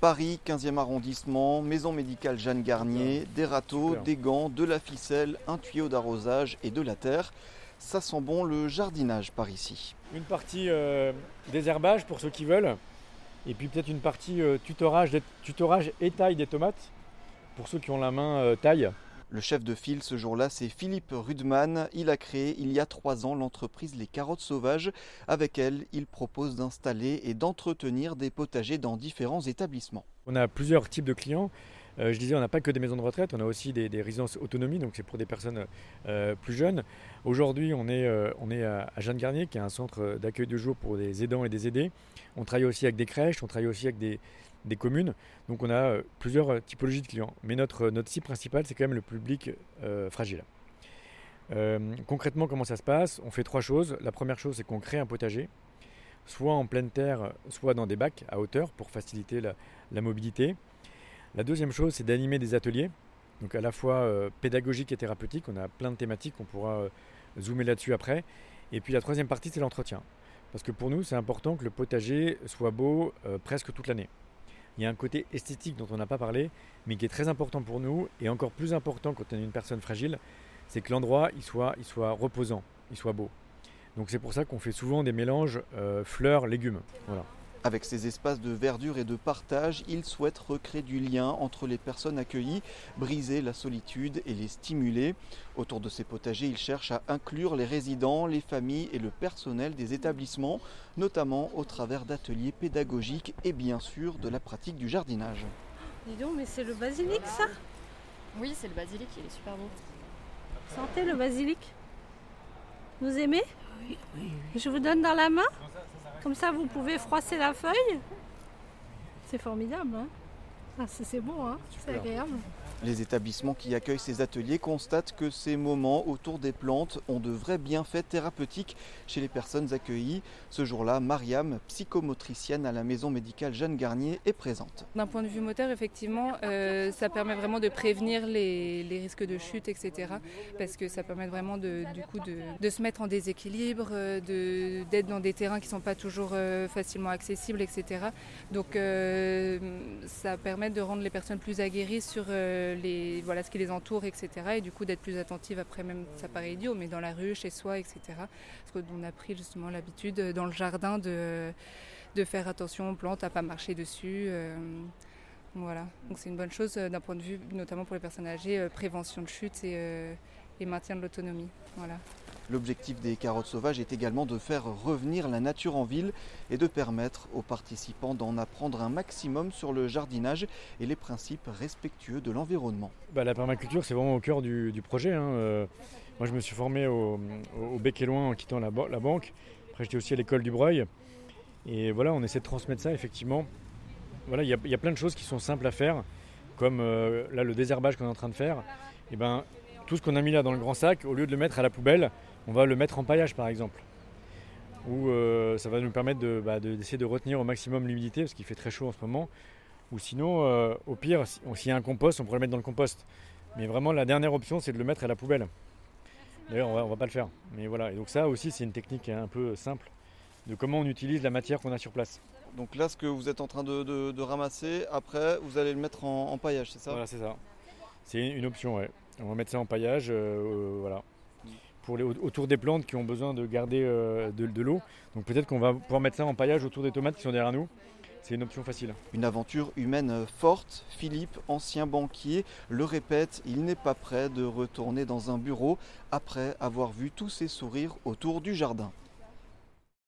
Paris, 15e arrondissement, maison médicale Jeanne Garnier, des râteaux, des gants, de la ficelle, un tuyau d'arrosage et de la terre. Ça sent bon le jardinage par ici. Une partie euh, désherbage pour ceux qui veulent. Et puis peut-être une partie euh, tutorage, tutorage et taille des tomates pour ceux qui ont la main euh, taille. Le chef de file ce jour-là, c'est Philippe Rudman. Il a créé il y a trois ans l'entreprise Les Carottes Sauvages. Avec elle, il propose d'installer et d'entretenir des potagers dans différents établissements. On a plusieurs types de clients. Euh, je disais, on n'a pas que des maisons de retraite, on a aussi des, résidences autonomie, donc c'est pour des personnes euh, plus jeunes. Aujourd'hui, on est, euh, à, Jeanne Garnier, qui est un centre d'accueil de jour pour des aidants et des aidés. On travaille aussi avec des crèches, on travaille aussi avec des, communes. Donc on a euh, plusieurs euh, typologies de clients. Mais notre, notre cible principale, c'est quand même le public euh, fragile. Euh, concrètement, comment ça se passe? On fait trois choses. La première chose, c'est qu'on crée un potager, soit en pleine terre, soit dans des bacs à hauteur pour faciliter la mobilité. La deuxième chose, c'est d'animer des ateliers, donc à la fois euh, pédagogiques et thérapeutiques. On a plein de thématiques, on pourra euh, zoomer là-dessus après. Et puis la troisième partie, c'est l'entretien. Parce que pour nous, c'est important que le potager soit beau euh, presque toute l'année. Il y a un côté esthétique dont on n'a pas parlé, mais qui est très important pour nous, et encore plus important quand on est une personne fragile, c'est que l'endroit il soit, soit reposant, il soit beau. Donc c'est pour ça qu'on fait souvent des mélanges euh, fleurs-légumes. Voilà. Avec ces espaces de verdure et de partage, il souhaite recréer du lien entre les personnes accueillies, briser la solitude et les stimuler. Autour de ces potagers, il cherche à inclure les résidents, les familles et le personnel des établissements, notamment au travers d'ateliers pédagogiques et bien sûr de la pratique du jardinage. Dis donc, mais c'est le basilic ça? Oui, c'est le basilic, il est super beau. Sentez le basilic Vous aimez Je vous donne dans la main. Comme ça vous pouvez froisser la feuille. C'est formidable, hein c'est c'est bon, hein C'est agréable. Les établissements qui accueillent ces ateliers constatent que ces moments autour des plantes ont de vrais bienfaits thérapeutiques chez les personnes accueillies. Ce jour-là, Mariam, psychomotricienne à la maison médicale Jeanne Garnier, est présente. D'un point de vue moteur, effectivement, euh, ça permet vraiment de prévenir les, les risques de chute, etc. Parce que ça permet vraiment de, du coup de, de se mettre en déséquilibre, euh, de- d'être dans des terrains qui ne sont pas toujours euh, facilement accessibles, etc. Donc euh, ça permet de rendre les personnes plus aguerries sur euh, les, voilà, ce qui les entoure, etc. Et du coup d'être plus attentives après même, ça paraît idiot, mais dans la rue, chez soi, etc. Parce qu'on a pris justement l'habitude euh, dans le jardin de, de faire attention aux plantes, à pas marcher dessus. euh, voilà, donc c'est une bonne chose d'un point de vue, notamment pour les personnes âgées, prévention de chute et, et maintien de l'autonomie. Voilà. L'objectif des carottes sauvages est également de faire revenir la nature en ville et de permettre aux participants d'en apprendre un maximum sur le jardinage et les principes respectueux de l'environnement. Bah, la permaculture, c'est vraiment au cœur du, projet. hein. Euh, moi, je me suis formé au, Bec et Loin en quittant la, ba- la banque. Après, j'étais aussi à l'école du Breuil. Et voilà, on essaie de transmettre ça, effectivement. Voilà, il y, a- plein de choses qui sont simples à faire, comme euh, là, le désherbage qu'on est en train de faire. Et ben, tout ce qu'on a mis là dans le grand sac, au lieu de le mettre à la poubelle, on va le mettre en paillage, par exemple. Ou euh, ça va nous permettre de- bah, de- d'essayer de retenir au maximum l'humidité, parce qu'il fait très chaud en ce moment. Ou sinon, euh, au pire, si- s'il y a un compost, on pourrait le mettre dans le compost. Mais vraiment, la dernière option, c'est de le mettre à la poubelle. D'ailleurs, on on va pas le faire. Mais voilà. Et donc ça aussi, c'est une technique un peu simple de comment on utilise la matière qu'on a sur place. Donc là, ce que vous êtes en train de, de- de ramasser, après, vous allez le mettre en, en paillage, c'est ça? Voilà, c'est ça. C'est une option, ouais. On va mettre ça en paillage, euh, voilà. Autour des plantes qui ont besoin de garder euh, de, de l'eau. Donc peut-être qu'on va pouvoir mettre ça en paillage autour des tomates qui sont derrière nous. C'est une option facile. Une aventure humaine forte. Philippe, ancien banquier, le répète, il n'est pas prêt de retourner dans un bureau après avoir vu tous ces sourires autour du jardin.